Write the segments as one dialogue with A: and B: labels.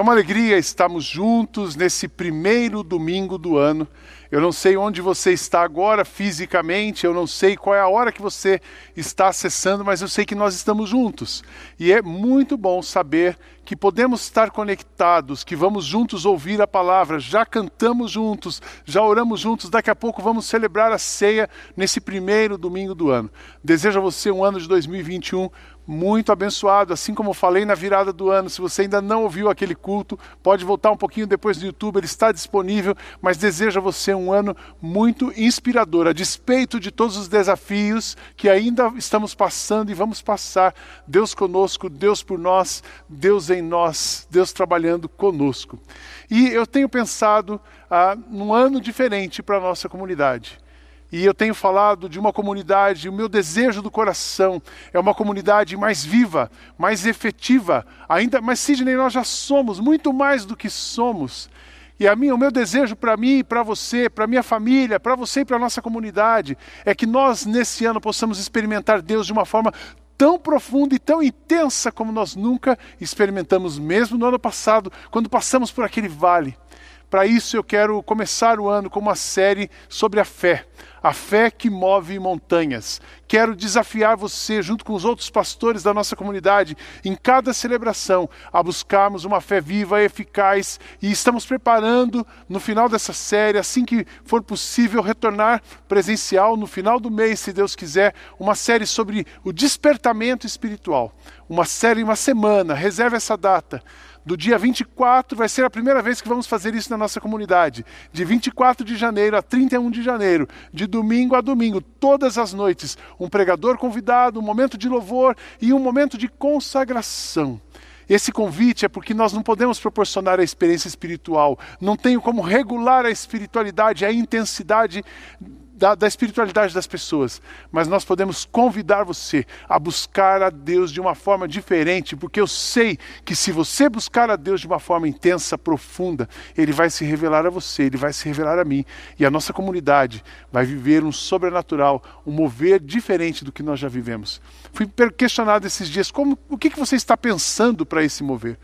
A: É uma alegria estarmos juntos nesse primeiro domingo do ano. Eu não sei onde você está agora fisicamente, eu não sei qual é a hora que você está acessando, mas eu sei que nós estamos juntos. E é muito bom saber que podemos estar conectados, que vamos juntos ouvir a palavra, já cantamos juntos, já oramos juntos, daqui a pouco vamos celebrar a ceia nesse primeiro domingo do ano. Desejo a você um ano de 2021 muito abençoado, assim como falei na virada do ano. Se você ainda não ouviu aquele culto, pode voltar um pouquinho depois no YouTube, ele está disponível, mas desejo a você um ano muito inspirador, a despeito de todos os desafios que ainda estamos passando e vamos passar. Deus conosco, Deus por nós, Deus em nós, Deus trabalhando conosco. E eu tenho pensado ah, num ano diferente para a nossa comunidade. E eu tenho falado de uma comunidade, o meu desejo do coração é uma comunidade mais viva, mais efetiva. Ainda, mas Sidney, nós já somos muito mais do que somos. E a minha, o meu desejo para mim, para você, para minha família, para você e para a nossa comunidade, é que nós nesse ano possamos experimentar Deus de uma forma tão profunda e tão intensa como nós nunca experimentamos, mesmo no ano passado, quando passamos por aquele vale. Para isso eu quero começar o ano com uma série sobre a fé a fé que move montanhas. Quero desafiar você, junto com os outros pastores da nossa comunidade, em cada celebração, a buscarmos uma fé viva, eficaz, e estamos preparando, no final dessa série, assim que for possível, retornar presencial no final do mês, se Deus quiser, uma série sobre o despertamento espiritual. Uma série, uma semana, reserve essa data do dia 24, vai ser a primeira vez que vamos fazer isso na nossa comunidade. De 24 de janeiro a 31 de janeiro, de domingo a domingo, todas as noites, um pregador convidado, um momento de louvor e um momento de consagração. Esse convite é porque nós não podemos proporcionar a experiência espiritual, não tenho como regular a espiritualidade, a intensidade da, da, espiritualidade das pessoas, mas nós podemos convidar você a buscar a Deus de uma forma diferente, porque eu sei que se você buscar a Deus de uma forma intensa, profunda, Ele vai se revelar a você, Ele vai se revelar a mim, e a nossa comunidade vai viver um sobrenatural, um mover diferente do que nós já vivemos. Fui questionado esses dias, como, o que, que você está pensando para esse mover?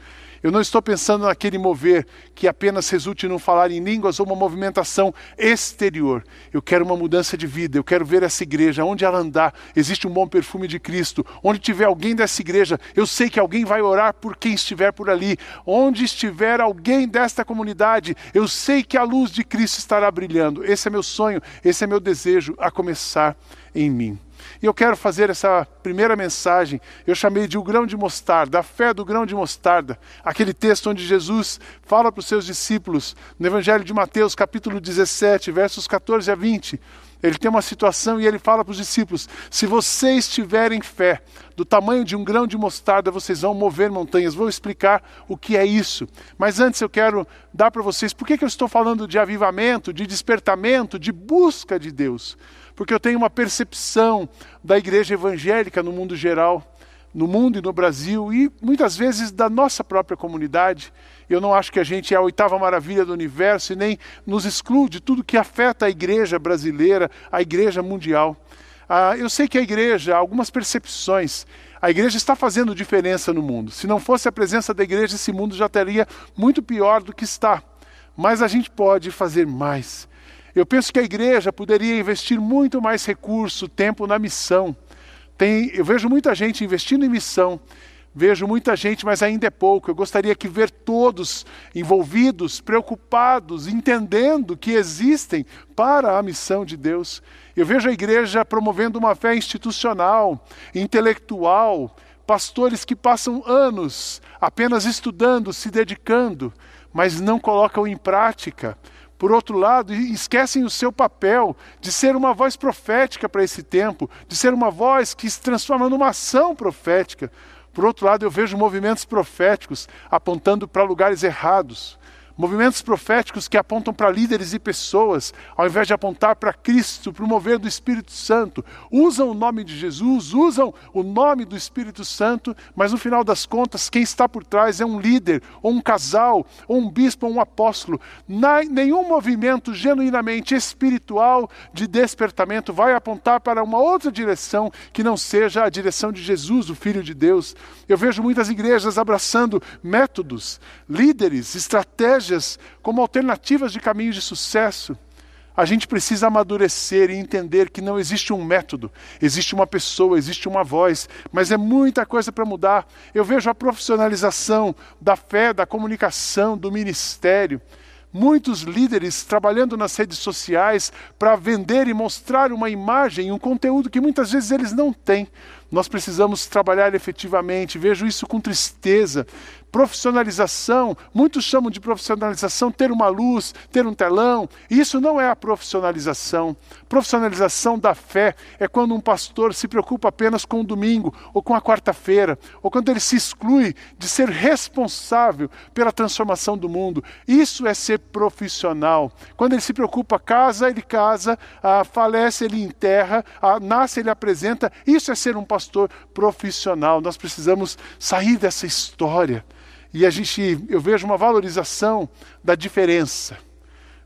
A: Eu não estou pensando naquele mover que apenas resulte num falar em línguas ou uma movimentação exterior. Eu quero uma mudança de vida, eu quero ver essa igreja, onde ela andar, existe um bom perfume de Cristo. Onde tiver alguém dessa igreja, eu sei que alguém vai orar por quem estiver por ali. Onde estiver alguém desta comunidade, eu sei que a luz de Cristo estará brilhando. Esse é meu sonho, esse é meu desejo, a começar em mim. E eu quero fazer essa primeira mensagem, eu chamei de o grão de mostarda, a fé do grão de mostarda. Aquele texto onde Jesus fala para os seus discípulos, no Evangelho de Mateus, capítulo 17, versos 14 a 20. Ele tem uma situação e ele fala para os discípulos: se vocês tiverem fé do tamanho de um grão de mostarda, vocês vão mover montanhas. Vou explicar o que é isso. Mas antes eu quero dar para vocês por que, que eu estou falando de avivamento, de despertamento, de busca de Deus porque eu tenho uma percepção da igreja evangélica no mundo geral, no mundo e no Brasil, e muitas vezes da nossa própria comunidade. Eu não acho que a gente é a oitava maravilha do universo e nem nos exclui de tudo que afeta a igreja brasileira, a igreja mundial. Ah, eu sei que a igreja, algumas percepções, a igreja está fazendo diferença no mundo. Se não fosse a presença da igreja, esse mundo já estaria muito pior do que está. Mas a gente pode fazer mais. Eu penso que a igreja poderia investir muito mais recurso, tempo na missão. Tem, eu vejo muita gente investindo em missão, vejo muita gente, mas ainda é pouco. Eu gostaria que ver todos envolvidos, preocupados, entendendo que existem para a missão de Deus. Eu vejo a igreja promovendo uma fé institucional, intelectual, pastores que passam anos apenas estudando, se dedicando, mas não colocam em prática por outro lado, esquecem o seu papel de ser uma voz profética para esse tempo, de ser uma voz que se transforma numa ação profética. Por outro lado, eu vejo movimentos proféticos apontando para lugares errados, Movimentos proféticos que apontam para líderes e pessoas, ao invés de apontar para Cristo, para o mover do Espírito Santo. Usam o nome de Jesus, usam o nome do Espírito Santo, mas no final das contas, quem está por trás é um líder, ou um casal, ou um bispo, ou um apóstolo. Nenhum movimento genuinamente espiritual de despertamento vai apontar para uma outra direção que não seja a direção de Jesus, o Filho de Deus. Eu vejo muitas igrejas abraçando métodos, líderes, estratégias estratégias como alternativas de caminhos de sucesso. A gente precisa amadurecer e entender que não existe um método, existe uma pessoa, existe uma voz, mas é muita coisa para mudar. Eu vejo a profissionalização da fé, da comunicação, do ministério. Muitos líderes trabalhando nas redes sociais para vender e mostrar uma imagem, um conteúdo que muitas vezes eles não têm. Nós precisamos trabalhar efetivamente, vejo isso com tristeza. Profissionalização, muitos chamam de profissionalização ter uma luz, ter um telão. Isso não é a profissionalização. Profissionalização da fé é quando um pastor se preocupa apenas com o domingo ou com a quarta-feira, ou quando ele se exclui de ser responsável pela transformação do mundo. Isso é ser profissional. Quando ele se preocupa, casa, ele casa, ah, falece, ele enterra, ah, nasce, ele apresenta. Isso é ser um pastor profissional. Nós precisamos sair dessa história e a gente, eu vejo uma valorização da diferença.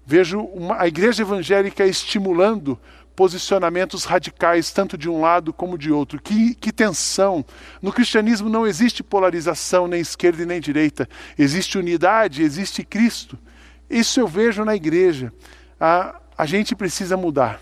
A: Vejo uma, a igreja evangélica estimulando posicionamentos radicais, tanto de um lado como de outro. Que, que tensão! No cristianismo não existe polarização, nem esquerda e nem direita. Existe unidade, existe Cristo. Isso eu vejo na igreja. A, a gente precisa mudar.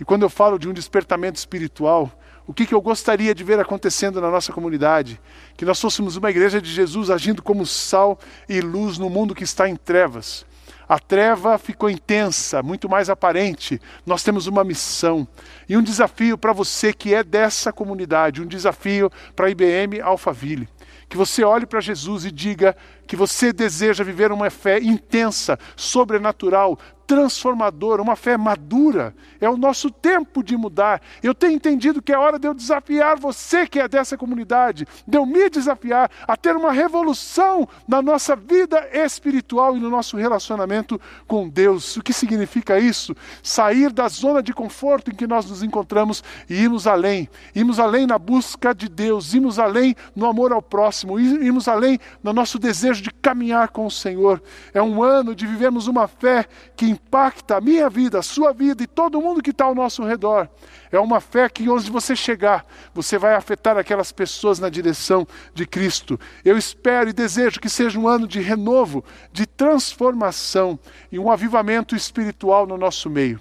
A: E quando eu falo de um despertamento espiritual, o que, que eu gostaria de ver acontecendo na nossa comunidade? Que nós fôssemos uma igreja de Jesus agindo como sal e luz no mundo que está em trevas. A treva ficou intensa, muito mais aparente. Nós temos uma missão e um desafio para você que é dessa comunidade, um desafio para a IBM Alphaville. Que você olhe para Jesus e diga que você deseja viver uma fé intensa, sobrenatural, transformadora, uma fé madura. É o nosso tempo de mudar. Eu tenho entendido que é hora de eu desafiar você que é dessa comunidade, de eu me desafiar a ter uma revolução na nossa vida espiritual e no nosso relacionamento com Deus. O que significa isso? Sair da zona de conforto em que nós nos encontramos e irmos além. Irmos além na busca de Deus, irmos além no amor ao próximo, irmos além no nosso desejo de caminhar com o Senhor. É um ano de vivermos uma fé que impacta a minha vida, a sua vida e todo mundo que está ao nosso redor. É uma fé que onde você chegar, você vai afetar aquelas pessoas na direção de Cristo. Eu espero e desejo que seja um ano de renovo, de transformação e um avivamento espiritual no nosso meio.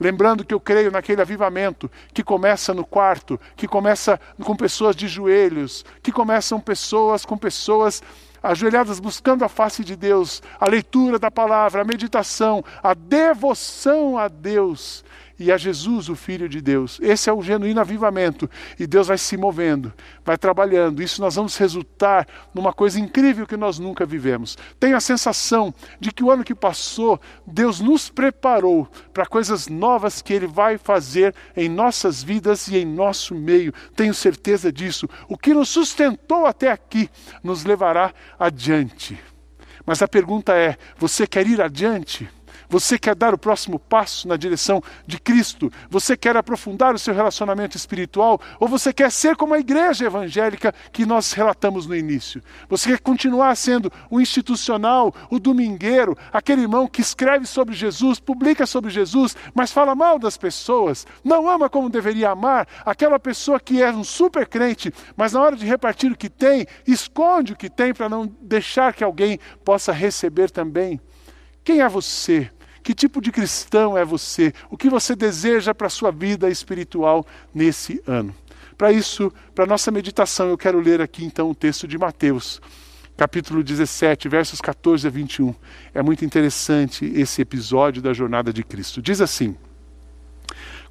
A: Lembrando que eu creio naquele avivamento que começa no quarto, que começa com pessoas de joelhos, que começam pessoas com pessoas ajoelhadas buscando a face de Deus, a leitura da palavra, a meditação, a devoção a Deus e a Jesus, o Filho de Deus. Esse é o genuíno avivamento. E Deus vai se movendo, vai trabalhando. Isso nós vamos resultar numa coisa incrível que nós nunca vivemos. Tenho a sensação de que o ano que passou, Deus nos preparou para coisas novas que Ele vai fazer em nossas vidas e em nosso meio. Tenho certeza disso. O que nos sustentou até aqui nos levará adiante. Mas a pergunta é: você quer ir adiante? Você quer dar o próximo passo na direção de Cristo? Você quer aprofundar o seu relacionamento espiritual? Ou você quer ser como a igreja evangélica que nós relatamos no início? Você quer continuar sendo o institucional, o domingueiro, aquele irmão que escreve sobre Jesus, publica sobre Jesus, mas fala mal das pessoas, não ama como deveria amar, aquela pessoa que é um super crente, mas na hora de repartir o que tem, esconde o que tem para não deixar que alguém possa receber também? Quem é você? Que tipo de cristão é você? O que você deseja para a sua vida espiritual nesse ano? Para isso, para nossa meditação, eu quero ler aqui então o texto de Mateus, capítulo 17, versos 14 a 21. É muito interessante esse episódio da jornada de Cristo. Diz assim: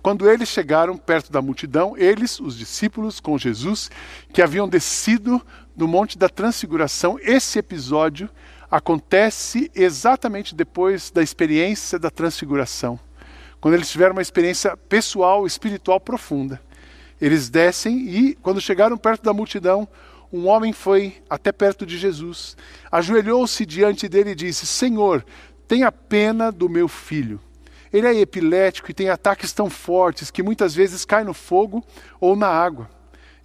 A: Quando eles chegaram perto da multidão, eles, os discípulos com Jesus, que haviam descido do Monte da Transfiguração, esse episódio acontece exatamente depois da experiência da transfiguração, quando eles tiveram uma experiência pessoal, espiritual profunda. Eles descem e, quando chegaram perto da multidão, um homem foi até perto de Jesus, ajoelhou-se diante dele e disse: Senhor, tenha pena do meu filho. Ele é epilético e tem ataques tão fortes que muitas vezes cai no fogo ou na água.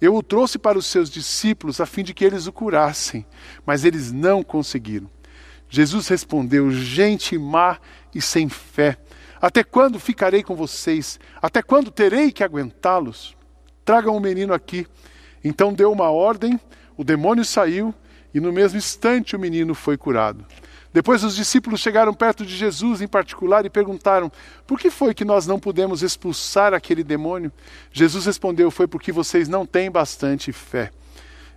A: Eu o trouxe para os seus discípulos a fim de que eles o curassem, mas eles não conseguiram. Jesus respondeu: Gente má e sem fé, até quando ficarei com vocês? Até quando terei que aguentá-los? Tragam o menino aqui. Então deu uma ordem, o demônio saiu e no mesmo instante o menino foi curado. Depois os discípulos chegaram perto de Jesus em particular e perguntaram: Por que foi que nós não pudemos expulsar aquele demônio? Jesus respondeu: Foi porque vocês não têm bastante fé.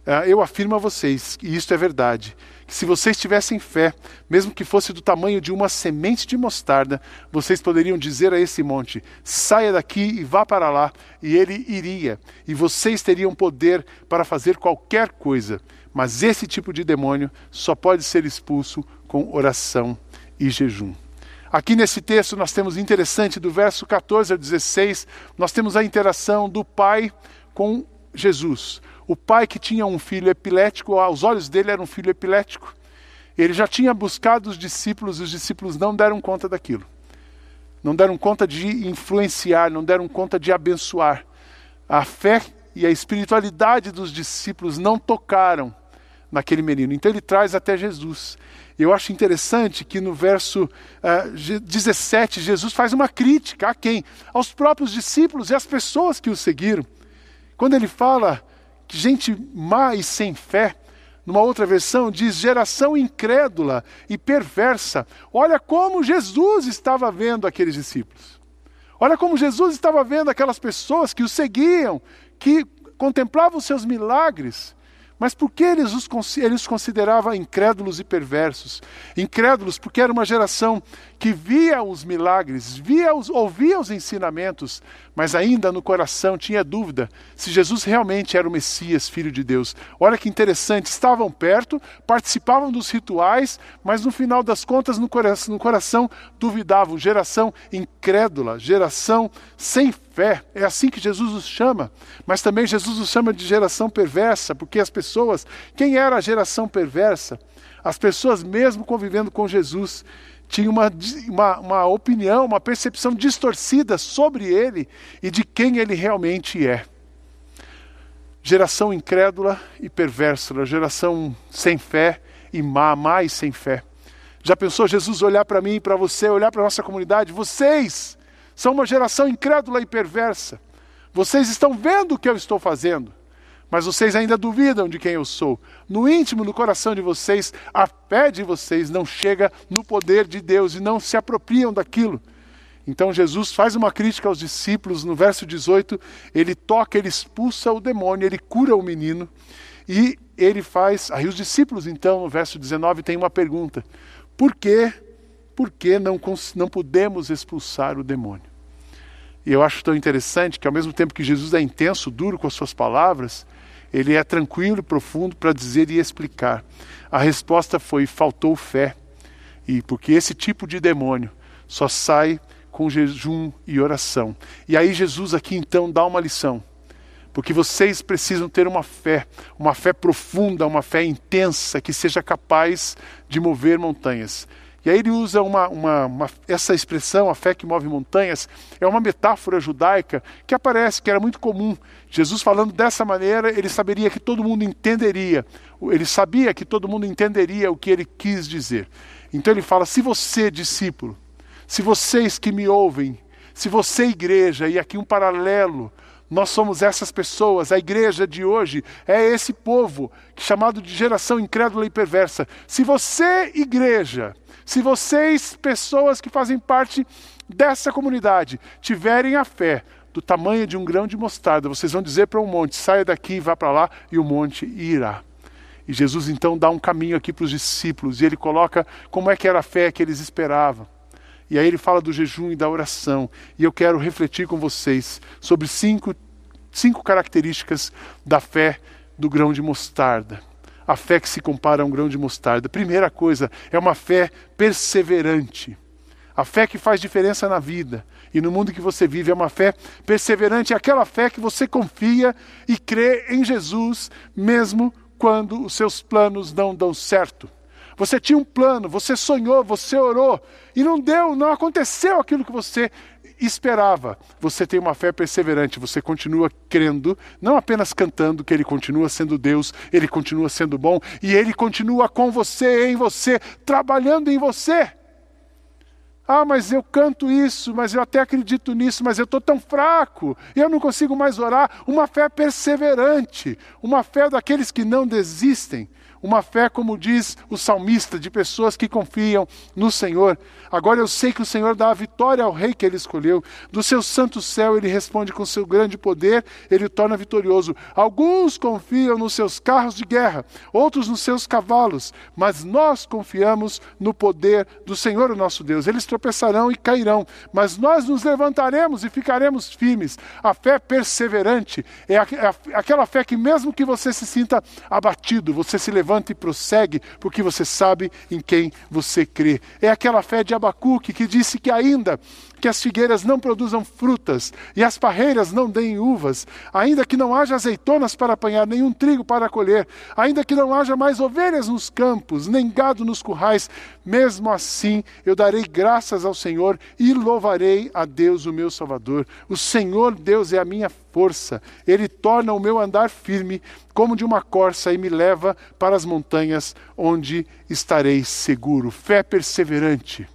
A: Ah, eu afirmo a vocês, e isto é verdade, que se vocês tivessem fé, mesmo que fosse do tamanho de uma semente de mostarda, vocês poderiam dizer a esse monte: saia daqui e vá para lá, e ele iria, e vocês teriam poder para fazer qualquer coisa. Mas esse tipo de demônio só pode ser expulso com oração e jejum. Aqui nesse texto nós temos interessante do verso 14 ao 16, nós temos a interação do pai com Jesus. O pai que tinha um filho epilético, aos olhos dele era um filho epilético. Ele já tinha buscado os discípulos e os discípulos não deram conta daquilo. Não deram conta de influenciar, não deram conta de abençoar. A fé e a espiritualidade dos discípulos não tocaram naquele menino. Então ele traz até Jesus. Eu acho interessante que no verso uh, eh, 17, Jesus faz uma crítica a quem? Aos próprios discípulos e às pessoas que o seguiram. Quando ele fala gente má e sem fé, numa outra versão diz geração incrédula e perversa. Olha como Jesus estava vendo aqueles discípulos. Olha como Jesus estava vendo aquelas pessoas que o seguiam, que contemplavam os seus milagres. Mas por que os, ele os considerava incrédulos e perversos? Incrédulos porque era uma geração que via os milagres, via os, ouvia os ensinamentos, mas ainda no coração tinha dúvida se Jesus realmente era o Messias, filho de Deus. Olha que interessante, estavam perto, participavam dos rituais, mas no final das contas no coração, no coração duvidavam. Geração incrédula, geração sem fé. É assim que Jesus os chama. Mas também Jesus os chama de geração perversa, porque as pessoas, quem era a geração perversa? As pessoas, mesmo convivendo com Jesus, tinham uma, uma, uma opinião, uma percepção distorcida sobre ele e de quem ele realmente é. Geração incrédula e perversa, geração sem fé e má, mais sem fé. Já pensou Jesus olhar para mim, para você, olhar para a nossa comunidade? Vocês são uma geração incrédula e perversa. Vocês estão vendo o que eu estou fazendo, mas vocês ainda duvidam de quem eu sou. No íntimo, no coração de vocês, a fé de vocês não chega no poder de Deus e não se apropriam daquilo. Então Jesus faz uma crítica aos discípulos, no verso 18, ele toca, ele expulsa o demônio, ele cura o menino e ele faz. Aí os discípulos, então, no verso 19, tem uma pergunta: por que por que não, não podemos expulsar o demônio? E eu acho tão interessante que, ao mesmo tempo que Jesus é intenso, duro com as suas palavras, ele é tranquilo e profundo para dizer e explicar. A resposta foi: faltou fé. E porque esse tipo de demônio só sai com jejum e oração. E aí Jesus aqui então dá uma lição. Porque vocês precisam ter uma fé, uma fé profunda, uma fé intensa que seja capaz de mover montanhas. E aí ele usa uma, uma, uma, essa expressão, a fé que move montanhas, é uma metáfora judaica que aparece, que era muito comum. Jesus falando dessa maneira, ele saberia que todo mundo entenderia, ele sabia que todo mundo entenderia o que ele quis dizer. Então ele fala: se você, discípulo, se vocês que me ouvem, se você, igreja, e aqui um paralelo, nós somos essas pessoas, a igreja de hoje é esse povo chamado de geração incrédula e perversa. Se você, igreja, se vocês, pessoas que fazem parte dessa comunidade, tiverem a fé do tamanho de um grão de mostarda, vocês vão dizer para um monte: saia daqui vá para lá, e o monte irá. E Jesus então dá um caminho aqui para os discípulos, e ele coloca como é que era a fé que eles esperavam. E aí ele fala do jejum e da oração. E eu quero refletir com vocês sobre cinco, cinco características da fé do grão de mostarda a fé que se compara a um grão de mostarda. Primeira coisa, é uma fé perseverante. A fé que faz diferença na vida e no mundo que você vive é uma fé perseverante, é aquela fé que você confia e crê em Jesus mesmo quando os seus planos não dão certo. Você tinha um plano, você sonhou, você orou e não deu, não aconteceu aquilo que você esperava. Você tem uma fé perseverante, você continua crendo, não apenas cantando que ele continua sendo Deus, ele continua sendo bom e ele continua com você, em você, trabalhando em você. Ah, mas eu canto isso, mas eu até acredito nisso, mas eu estou tão fraco, eu não consigo mais orar. Uma fé perseverante, uma fé daqueles que não desistem. Uma fé, como diz o salmista, de pessoas que confiam no Senhor. Agora eu sei que o Senhor dá a vitória ao rei que ele escolheu. Do seu santo céu ele responde com seu grande poder, ele o torna vitorioso. Alguns confiam nos seus carros de guerra, outros nos seus cavalos, mas nós confiamos no poder do Senhor, o nosso Deus. Eles tropeçarão e cairão, mas nós nos levantaremos e ficaremos firmes. A fé perseverante é, é aquela fé que, mesmo que você se sinta abatido, você se levanta levanta e prossegue, porque você sabe em quem você crê. É aquela fé de Abacuque que disse que ainda que as figueiras não produzam frutas e as parreiras não deem uvas, ainda que não haja azeitonas para apanhar, nenhum trigo para colher, ainda que não haja mais ovelhas nos campos, nem gado nos currais, mesmo assim eu darei graças ao Senhor e louvarei a Deus, o meu Salvador. O Senhor Deus é a minha força, ele torna o meu andar firme como de uma corça e me leva para as montanhas onde estarei seguro. Fé perseverante,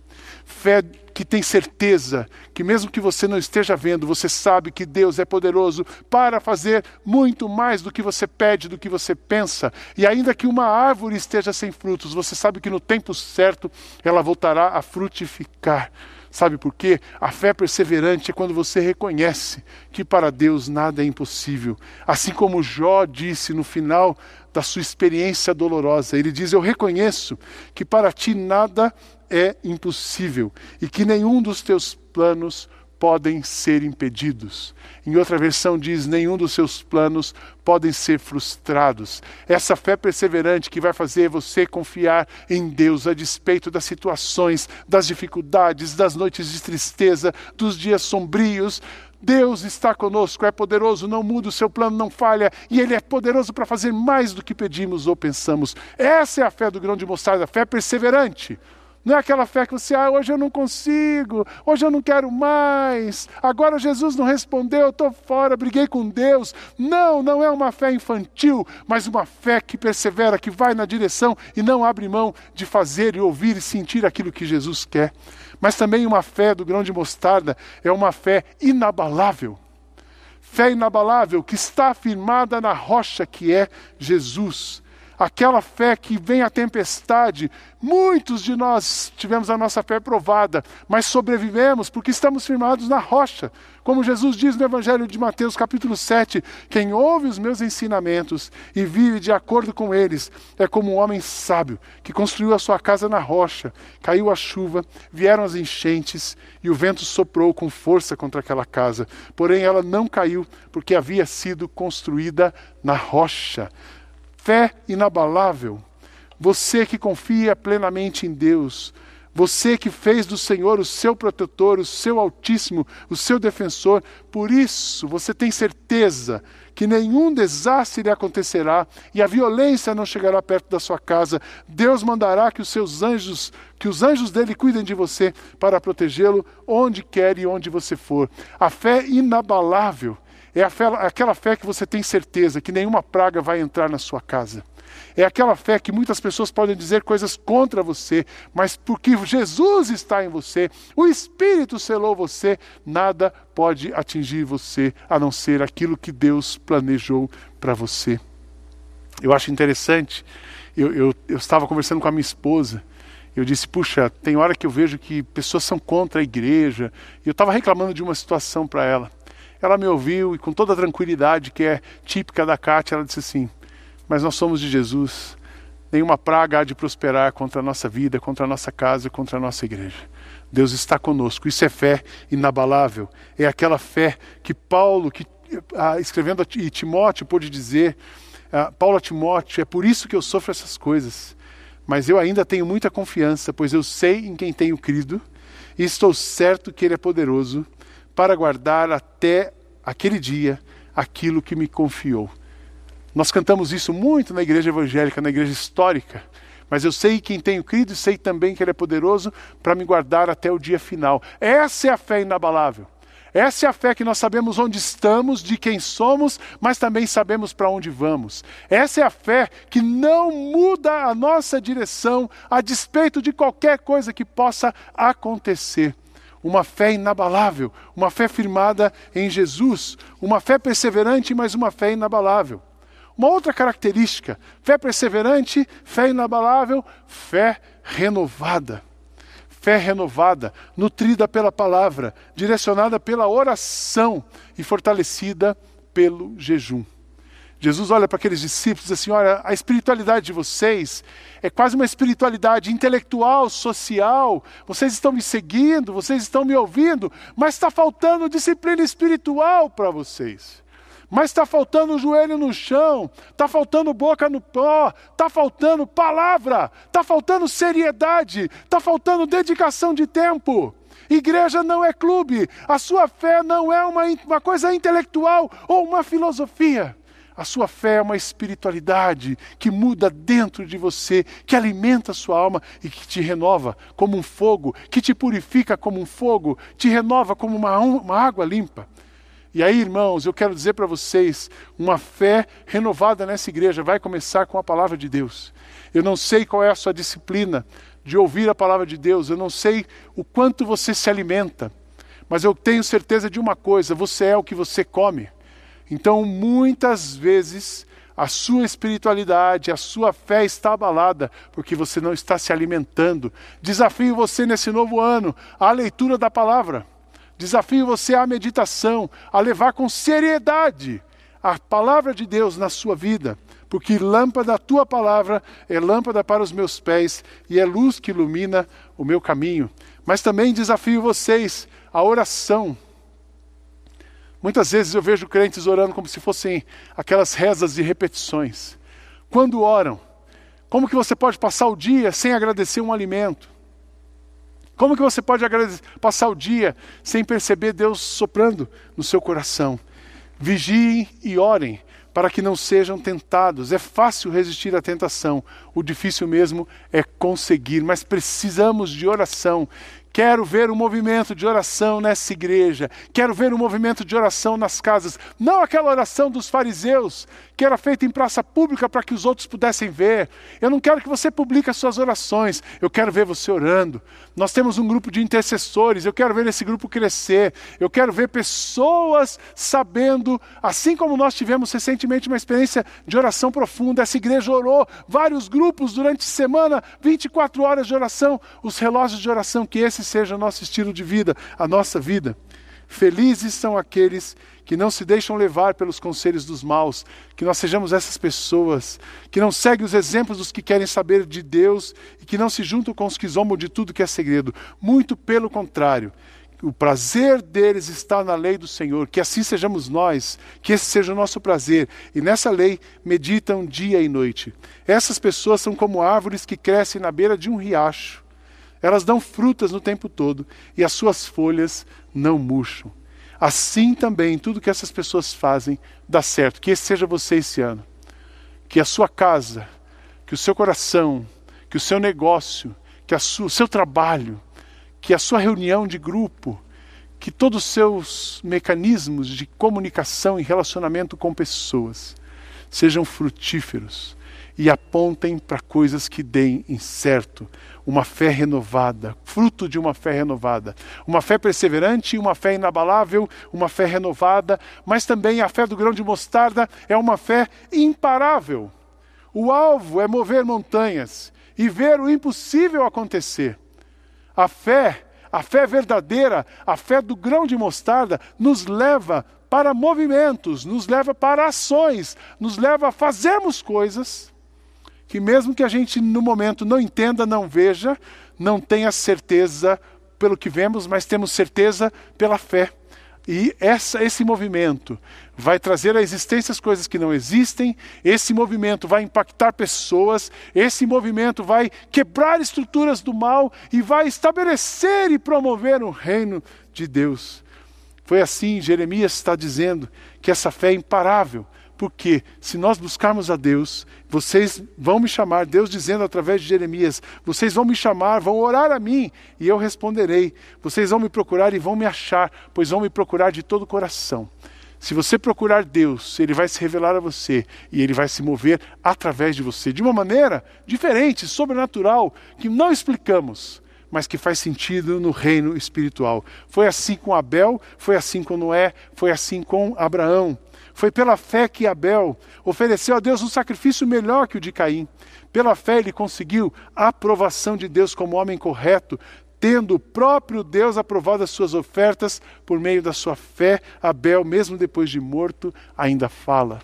A: fé que tem certeza que, mesmo que você não esteja vendo, você sabe que Deus é poderoso para fazer muito mais do que você pede, do que você pensa. E ainda que uma árvore esteja sem frutos, você sabe que no tempo certo ela voltará a frutificar. Sabe por quê? A fé perseverante é quando você reconhece que para Deus nada é impossível. Assim como Jó disse no final da sua experiência dolorosa, ele diz: Eu reconheço que para ti nada é impossível e que nenhum dos teus planos podem ser impedidos. Em outra versão diz: nenhum dos seus planos podem ser frustrados. Essa fé perseverante que vai fazer você confiar em Deus a despeito das situações, das dificuldades, das noites de tristeza, dos dias sombrios. Deus está conosco, é poderoso, não muda o seu plano, não falha, e Ele é poderoso para fazer mais do que pedimos ou pensamos. Essa é a fé do grão de mostarda, a fé perseverante. Não é aquela fé que você, ah, hoje eu não consigo, hoje eu não quero mais, agora Jesus não respondeu, eu estou fora, briguei com Deus. Não, não é uma fé infantil, mas uma fé que persevera, que vai na direção e não abre mão de fazer e ouvir e sentir aquilo que Jesus quer. Mas também uma fé do grão de mostarda é uma fé inabalável. Fé inabalável que está firmada na rocha que é Jesus aquela fé que vem a tempestade. Muitos de nós tivemos a nossa fé provada, mas sobrevivemos porque estamos firmados na rocha. Como Jesus diz no Evangelho de Mateus, capítulo 7, quem ouve os meus ensinamentos e vive de acordo com eles é como um homem sábio que construiu a sua casa na rocha. Caiu a chuva, vieram as enchentes e o vento soprou com força contra aquela casa. Porém, ela não caiu porque havia sido construída na rocha fé inabalável, você que confia plenamente em Deus, você que fez do Senhor o seu protetor, o seu Altíssimo, o seu defensor, por isso você tem certeza que nenhum desastre lhe acontecerá e a violência não chegará perto da sua casa. Deus mandará que os seus anjos, que os anjos dele cuidem de você para protegê-lo onde quer e onde você for. A fé inabalável é aquela fé que você tem certeza que nenhuma praga vai entrar na sua casa. É aquela fé que muitas pessoas podem dizer coisas contra você, mas porque Jesus está em você, o Espírito selou você, nada pode atingir você a não ser aquilo que Deus planejou para você. Eu acho interessante, eu, eu, eu estava conversando com a minha esposa, eu disse, puxa, tem hora que eu vejo que pessoas são contra a igreja, e eu estava reclamando de uma situação para ela. Ela me ouviu e, com toda a tranquilidade que é típica da Cátia, ela disse assim: Mas nós somos de Jesus. Nenhuma praga há de prosperar contra a nossa vida, contra a nossa casa, contra a nossa igreja. Deus está conosco. Isso é fé inabalável. É aquela fé que Paulo, que, ah, escrevendo a Timóteo, pôde dizer: ah, Paulo a Timóteo, é por isso que eu sofro essas coisas. Mas eu ainda tenho muita confiança, pois eu sei em quem tenho crido e estou certo que Ele é poderoso para guardar até aquele dia aquilo que me confiou. Nós cantamos isso muito na igreja evangélica, na igreja histórica. Mas eu sei quem tenho crido e sei também que Ele é poderoso para me guardar até o dia final. Essa é a fé inabalável. Essa é a fé que nós sabemos onde estamos, de quem somos, mas também sabemos para onde vamos. Essa é a fé que não muda a nossa direção a despeito de qualquer coisa que possa acontecer. Uma fé inabalável, uma fé firmada em Jesus, uma fé perseverante, mas uma fé inabalável. Uma outra característica: fé perseverante, fé inabalável, fé renovada. Fé renovada, nutrida pela palavra, direcionada pela oração e fortalecida pelo jejum. Jesus olha para aqueles discípulos e diz assim: olha, a espiritualidade de vocês é quase uma espiritualidade intelectual, social. Vocês estão me seguindo, vocês estão me ouvindo, mas está faltando disciplina espiritual para vocês mas está faltando joelho no chão, está faltando boca no pó, está faltando palavra, está faltando seriedade, está faltando dedicação de tempo. Igreja não é clube, a sua fé não é uma, uma coisa intelectual ou uma filosofia. A sua fé é uma espiritualidade que muda dentro de você, que alimenta a sua alma e que te renova como um fogo, que te purifica como um fogo, te renova como uma, uma água limpa. E aí, irmãos, eu quero dizer para vocês: uma fé renovada nessa igreja vai começar com a palavra de Deus. Eu não sei qual é a sua disciplina de ouvir a palavra de Deus, eu não sei o quanto você se alimenta, mas eu tenho certeza de uma coisa: você é o que você come. Então, muitas vezes, a sua espiritualidade, a sua fé está abalada porque você não está se alimentando. Desafio você nesse novo ano à leitura da palavra. Desafio você à meditação, a levar com seriedade a palavra de Deus na sua vida, porque lâmpada a tua palavra é lâmpada para os meus pés e é luz que ilumina o meu caminho. Mas também desafio vocês à oração. Muitas vezes eu vejo crentes orando como se fossem aquelas rezas de repetições. Quando oram, como que você pode passar o dia sem agradecer um alimento? Como que você pode passar o dia sem perceber Deus soprando no seu coração? Vigiem e orem para que não sejam tentados. É fácil resistir à tentação, o difícil mesmo é conseguir, mas precisamos de oração. Quero ver um movimento de oração nessa igreja. Quero ver um movimento de oração nas casas. Não aquela oração dos fariseus, que era feita em praça pública para que os outros pudessem ver. Eu não quero que você publique as suas orações. Eu quero ver você orando. Nós temos um grupo de intercessores. Eu quero ver esse grupo crescer. Eu quero ver pessoas sabendo, assim como nós tivemos recentemente uma experiência de oração profunda. Essa igreja orou vários grupos durante a semana, 24 horas de oração. Os relógios de oração que esses esse seja o nosso estilo de vida, a nossa vida. Felizes são aqueles que não se deixam levar pelos conselhos dos maus, que nós sejamos essas pessoas, que não seguem os exemplos dos que querem saber de Deus e que não se juntam com os que zombam de tudo que é segredo. Muito pelo contrário, o prazer deles está na lei do Senhor, que assim sejamos nós, que esse seja o nosso prazer, e nessa lei meditam dia e noite. Essas pessoas são como árvores que crescem na beira de um riacho elas dão frutas no tempo todo e as suas folhas não murcham. Assim também, tudo que essas pessoas fazem dá certo. Que esse seja você esse ano. Que a sua casa, que o seu coração, que o seu negócio, que o seu trabalho, que a sua reunião de grupo, que todos os seus mecanismos de comunicação e relacionamento com pessoas sejam frutíferos e apontem para coisas que deem em certo, uma fé renovada, fruto de uma fé renovada. Uma fé perseverante, uma fé inabalável, uma fé renovada, mas também a fé do grão de mostarda é uma fé imparável. O alvo é mover montanhas e ver o impossível acontecer. A fé, a fé verdadeira, a fé do grão de mostarda, nos leva para movimentos, nos leva para ações, nos leva a fazermos coisas que mesmo que a gente no momento não entenda, não veja, não tenha certeza pelo que vemos, mas temos certeza pela fé. E essa, esse movimento vai trazer à existência as coisas que não existem, esse movimento vai impactar pessoas, esse movimento vai quebrar estruturas do mal e vai estabelecer e promover o reino de Deus. Foi assim, Jeremias está dizendo que essa fé é imparável, porque se nós buscarmos a Deus, vocês vão me chamar, Deus dizendo através de Jeremias: vocês vão me chamar, vão orar a mim e eu responderei. Vocês vão me procurar e vão me achar, pois vão me procurar de todo o coração. Se você procurar Deus, Ele vai se revelar a você e Ele vai se mover através de você, de uma maneira diferente, sobrenatural, que não explicamos, mas que faz sentido no reino espiritual. Foi assim com Abel, foi assim com Noé, foi assim com Abraão. Foi pela fé que Abel ofereceu a Deus um sacrifício melhor que o de Caim. Pela fé ele conseguiu a aprovação de Deus como homem correto, tendo o próprio Deus aprovado as suas ofertas por meio da sua fé, Abel, mesmo depois de morto, ainda fala.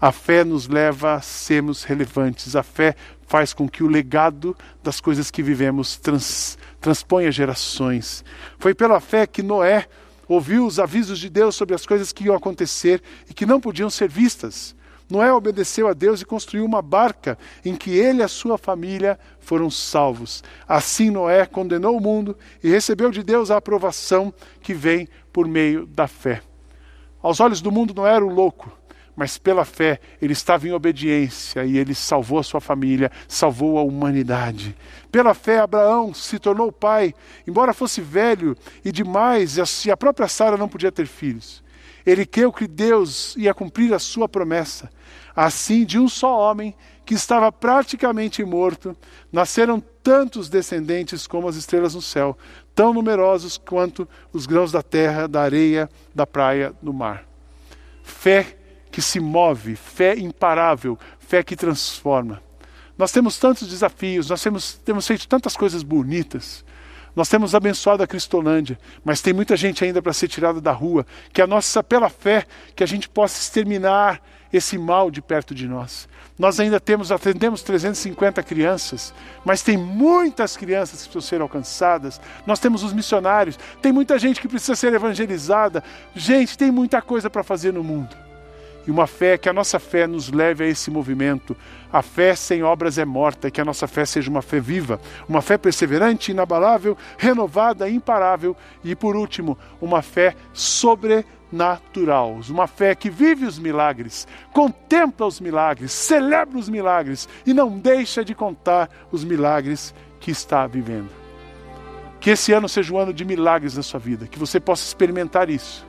A: A fé nos leva a sermos relevantes. A fé faz com que o legado das coisas que vivemos trans, transponha gerações. Foi pela fé que Noé ouviu os avisos de Deus sobre as coisas que iam acontecer e que não podiam ser vistas. Noé obedeceu a Deus e construiu uma barca em que ele e a sua família foram salvos. Assim, Noé condenou o mundo e recebeu de Deus a aprovação que vem por meio da fé. Aos olhos do mundo, Noé era um louco, mas pela fé ele estava em obediência e ele salvou a sua família, salvou a humanidade. Pela fé, Abraão se tornou pai, embora fosse velho e demais, e a própria Sara não podia ter filhos. Ele creu que Deus ia cumprir a sua promessa. Assim, de um só homem, que estava praticamente morto, nasceram tantos descendentes como as estrelas no céu, tão numerosos quanto os grãos da terra, da areia, da praia, do mar. Fé que se move, fé imparável, fé que transforma. Nós temos tantos desafios, nós temos, temos feito tantas coisas bonitas, nós temos abençoado a Cristolândia, mas tem muita gente ainda para ser tirada da rua. Que a nossa, pela fé, que a gente possa exterminar esse mal de perto de nós. Nós ainda temos, atendemos 350 crianças, mas tem muitas crianças que precisam ser alcançadas. Nós temos os missionários, tem muita gente que precisa ser evangelizada. Gente, tem muita coisa para fazer no mundo e uma fé que a nossa fé nos leve a esse movimento. A fé sem obras é morta, que a nossa fé seja uma fé viva, uma fé perseverante, inabalável, renovada, imparável e por último, uma fé sobrenatural, uma fé que vive os milagres, contempla os milagres, celebra os milagres e não deixa de contar os milagres que está vivendo. Que esse ano seja um ano de milagres na sua vida, que você possa experimentar isso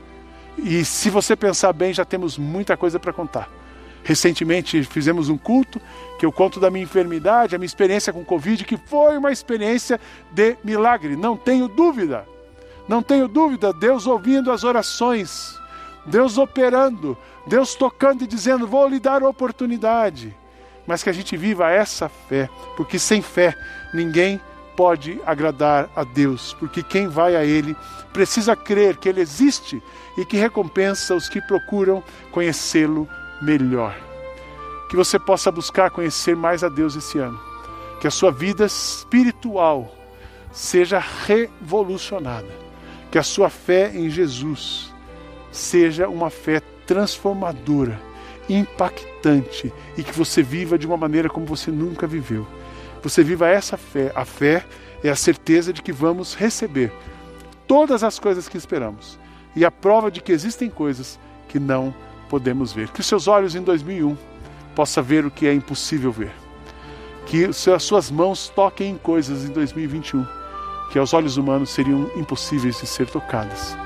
A: e se você pensar bem, já temos muita coisa para contar. Recentemente fizemos um culto que eu conto da minha enfermidade, a minha experiência com Covid, que foi uma experiência de milagre, não tenho dúvida. Não tenho dúvida, Deus ouvindo as orações, Deus operando, Deus tocando e dizendo: Vou lhe dar oportunidade. Mas que a gente viva essa fé, porque sem fé ninguém pode agradar a Deus, porque quem vai a Ele precisa crer que Ele existe e que recompensa os que procuram conhecê-lo melhor. Que você possa buscar conhecer mais a Deus esse ano. Que a sua vida espiritual seja revolucionada. Que a sua fé em Jesus seja uma fé transformadora, impactante e que você viva de uma maneira como você nunca viveu. Você viva essa fé. A fé é a certeza de que vamos receber todas as coisas que esperamos e a prova de que existem coisas que não podemos ver. Que os seus olhos em 2001 possa ver o que é impossível ver. Que as suas mãos toquem em coisas em 2021 que aos olhos humanos seriam impossíveis de ser tocadas.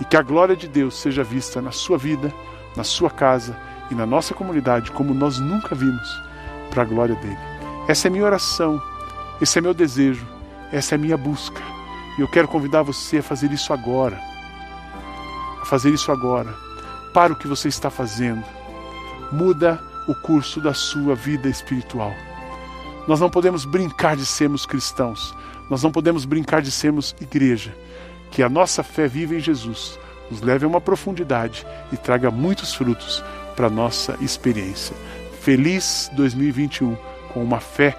A: E que a glória de Deus seja vista na sua vida, na sua casa e na nossa comunidade como nós nunca vimos, para a glória dele. Essa é minha oração, esse é meu desejo, essa é minha busca. E eu quero convidar você a fazer isso agora a fazer isso agora. Para o que você está fazendo. Muda o curso da sua vida espiritual. Nós não podemos brincar de sermos cristãos. Nós não podemos brincar de sermos igreja. Que a nossa fé viva em Jesus nos leve a uma profundidade e traga muitos frutos para a nossa experiência. Feliz 2021 com uma fé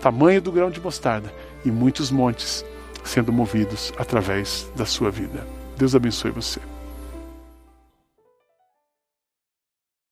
A: tamanho do grão de mostarda e muitos montes sendo movidos através da sua vida. Deus abençoe você.